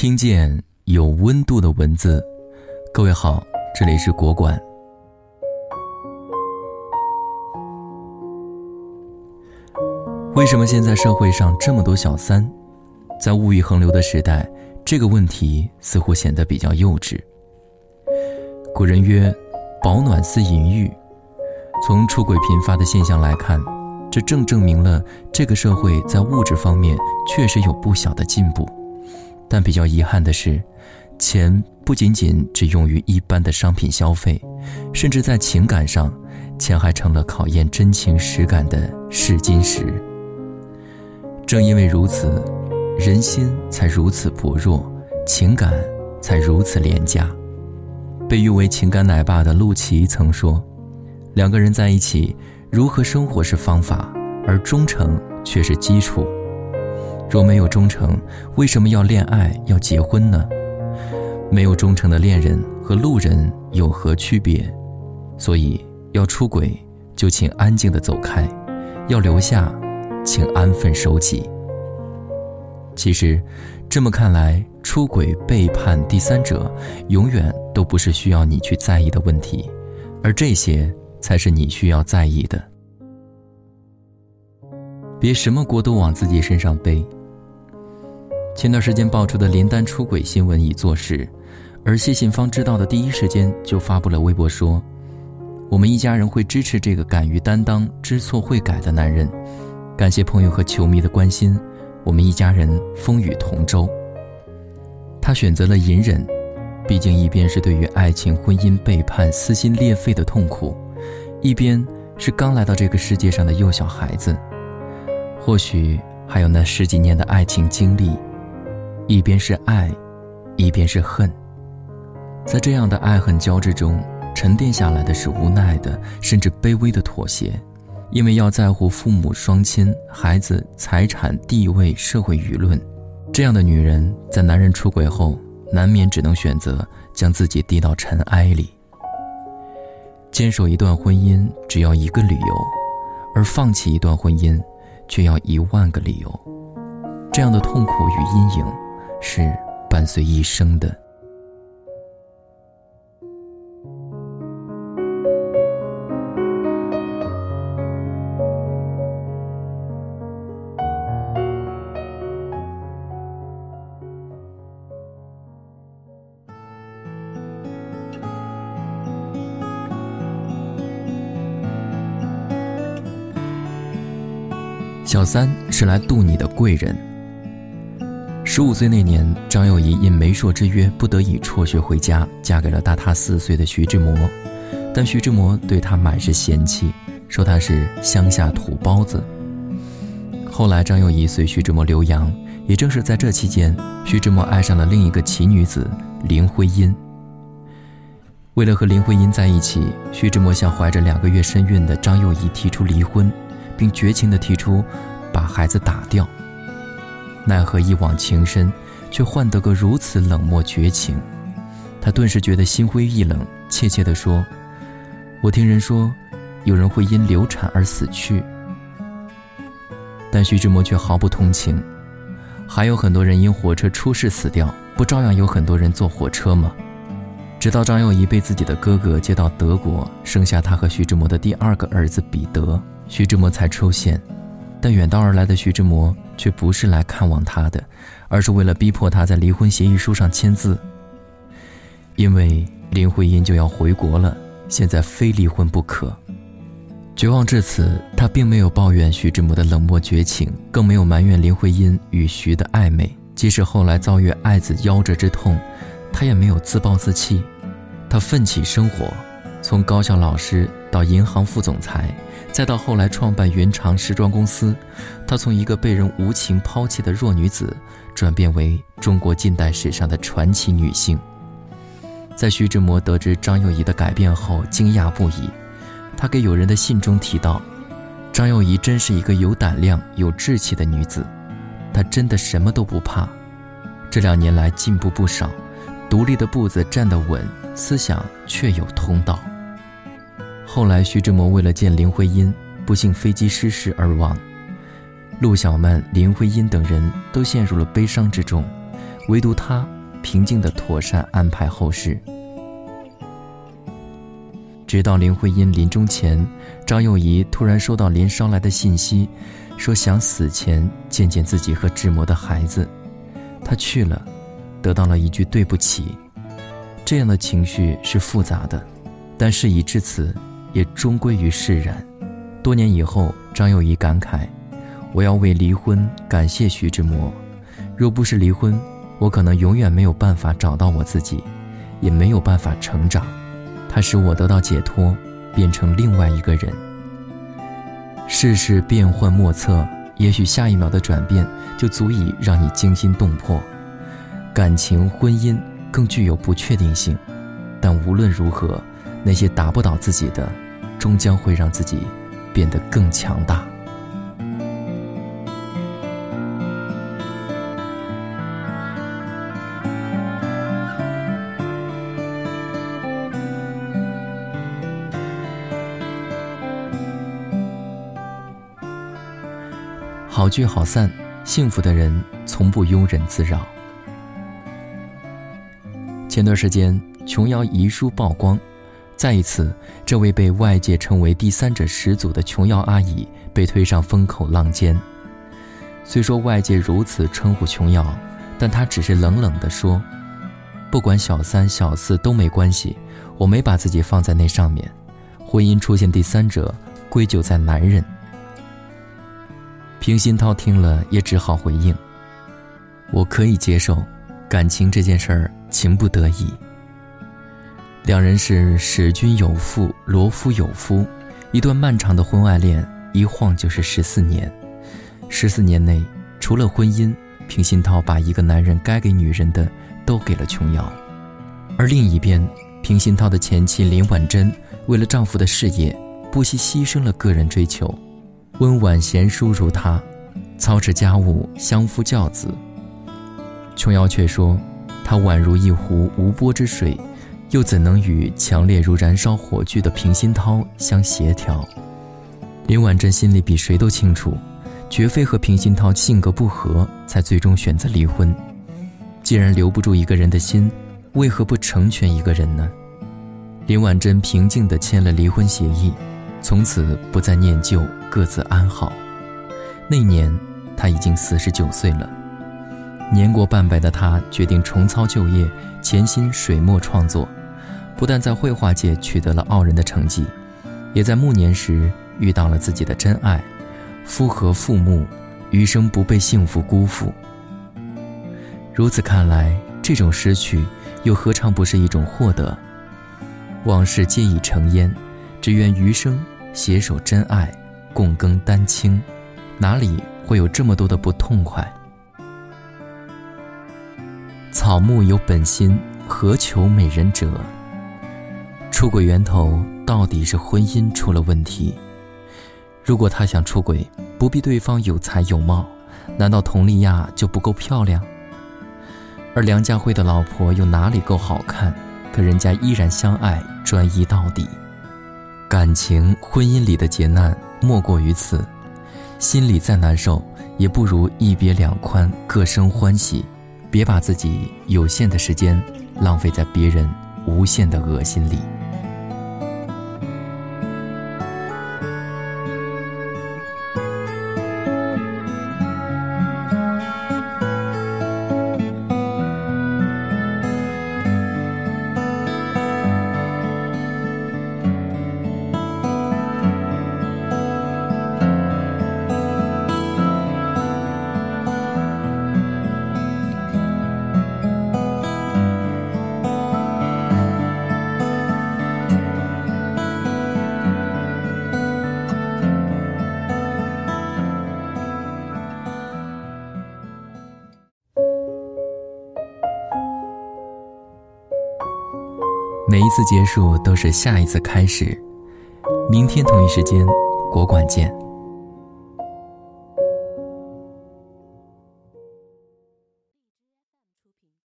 听见有温度的文字，各位好，这里是国馆。为什么现在社会上这么多小三？在物欲横流的时代，这个问题似乎显得比较幼稚。古人曰：“保暖思淫欲。”从出轨频发的现象来看，这正证明了这个社会在物质方面确实有不小的进步。但比较遗憾的是，钱不仅仅只用于一般的商品消费，甚至在情感上，钱还成了考验真情实感的试金石。正因为如此，人心才如此薄弱，情感才如此廉价。被誉为情感奶爸的陆琪曾说：“两个人在一起，如何生活是方法，而忠诚却是基础。若没有忠诚，为什么要恋爱、要结婚呢？没有忠诚的恋人和路人有何区别？所以，要出轨，就请安静的走开；要留下。”请安分守己。其实，这么看来，出轨、背叛、第三者，永远都不是需要你去在意的问题，而这些才是你需要在意的。别什么锅都往自己身上背。前段时间爆出的林丹出轨新闻已坐实，而谢杏芳知道的第一时间就发布了微博说：“我们一家人会支持这个敢于担当、知错会改的男人。”感谢朋友和球迷的关心，我们一家人风雨同舟。他选择了隐忍，毕竟一边是对于爱情、婚姻背叛撕心裂肺的痛苦，一边是刚来到这个世界上的幼小孩子，或许还有那十几年的爱情经历，一边是爱，一边是恨。在这样的爱恨交织中，沉淀下来的是无奈的，甚至卑微的妥协。因为要在乎父母双亲、孩子、财产、地位、社会舆论，这样的女人在男人出轨后，难免只能选择将自己低到尘埃里。坚守一段婚姻只要一个理由，而放弃一段婚姻，却要一万个理由。这样的痛苦与阴影，是伴随一生的。小三是来渡你的贵人。十五岁那年，张幼仪因媒妁之约，不得已辍学回家，嫁给了大她四岁的徐志摩。但徐志摩对她满是嫌弃，说她是乡下土包子。后来，张幼仪随徐志摩留洋，也正是在这期间，徐志摩爱上了另一个奇女子林徽因。为了和林徽因在一起，徐志摩向怀着两个月身孕的张幼仪提出离婚。并绝情地提出把孩子打掉，奈何一往情深，却换得个如此冷漠绝情。他顿时觉得心灰意冷，怯怯地说：“我听人说，有人会因流产而死去。”但徐志摩却毫不同情：“还有很多人因火车出事死掉，不照样有很多人坐火车吗？”直到张幼仪被自己的哥哥接到德国，生下他和徐志摩的第二个儿子彼得。徐志摩才出现，但远道而来的徐志摩却不是来看望他的，而是为了逼迫他在离婚协议书上签字。因为林徽因就要回国了，现在非离婚不可。绝望至此，他并没有抱怨徐志摩的冷漠绝情，更没有埋怨林徽因与徐的暧昧。即使后来遭遇爱子夭折之痛，他也没有自暴自弃。他奋起生活，从高校老师到银行副总裁。再到后来创办云长时装公司，她从一个被人无情抛弃的弱女子，转变为中国近代史上的传奇女性。在徐志摩得知张幼仪的改变后，惊讶不已。他给友人的信中提到，张幼仪真是一个有胆量、有志气的女子，她真的什么都不怕。这两年来进步不少，独立的步子站得稳，思想确有通道。后来，徐志摩为了见林徽因，不幸飞机失事而亡。陆小曼、林徽因等人都陷入了悲伤之中，唯独他平静地妥善安排后事。直到林徽因临终前，张幼仪突然收到林捎来的信息，说想死前见见自己和志摩的孩子，他去了，得到了一句对不起。这样的情绪是复杂的，但事已至此，也终归于释然。多年以后，张幼仪感慨：“我要为离婚感谢徐志摩。若不是离婚，我可能永远没有办法找到我自己，也没有办法成长。他使我得到解脱，变成另外一个人。世事变幻莫测，也许下一秒的转变就足以让你惊心动魄。感情、婚姻更具有不确定性，但无论如何，那些打不倒自己的，终将会让自己。”变得更强大。好聚好散，幸福的人从不庸人自扰。前段时间，琼瑶遗书曝光。再一次，这位被外界称为第三者始祖的琼瑶阿姨被推上风口浪尖。虽说外界如此称呼琼瑶，但她只是冷冷地说：“不管小三小四都没关系，我没把自己放在那上面。婚姻出现第三者，归咎在男人。”平鑫涛听了也只好回应：“我可以接受，感情这件事儿，情不得已。”两人是史君有妇，罗夫有夫，一段漫长的婚外恋，一晃就是十四年。十四年内，除了婚姻，平鑫涛把一个男人该给女人的都给了琼瑶。而另一边，平鑫涛的前妻林婉珍为了丈夫的事业，不惜牺牲了个人追求。温婉贤淑如她，操持家务，相夫教子。琼瑶却说，她宛如一湖无波之水。又怎能与强烈如燃烧火炬的平鑫涛相协调？林婉珍心里比谁都清楚，绝非和平鑫涛性格不合才最终选择离婚。既然留不住一个人的心，为何不成全一个人呢？林婉珍平静地签了离婚协议，从此不再念旧，各自安好。那年，她已经四十九岁了。年过半百的她决定重操旧业，潜心水墨创作。不但在绘画界取得了傲人的成绩，也在暮年时遇到了自己的真爱，夫和父母，余生不被幸福辜负。如此看来，这种失去又何尝不是一种获得？往事皆已成烟，只愿余生携手真爱，共耕丹青，哪里会有这么多的不痛快？草木有本心，何求美人折？出轨源头到底是婚姻出了问题？如果他想出轨，不必对方有才有貌，难道佟丽娅就不够漂亮？而梁家辉的老婆又哪里够好看？可人家依然相爱，专一到底。感情婚姻里的劫难莫过于此，心里再难受，也不如一别两宽，各生欢喜。别把自己有限的时间浪费在别人无限的恶心里。每一次结束都是下一次开始。明天同一时间，国馆见。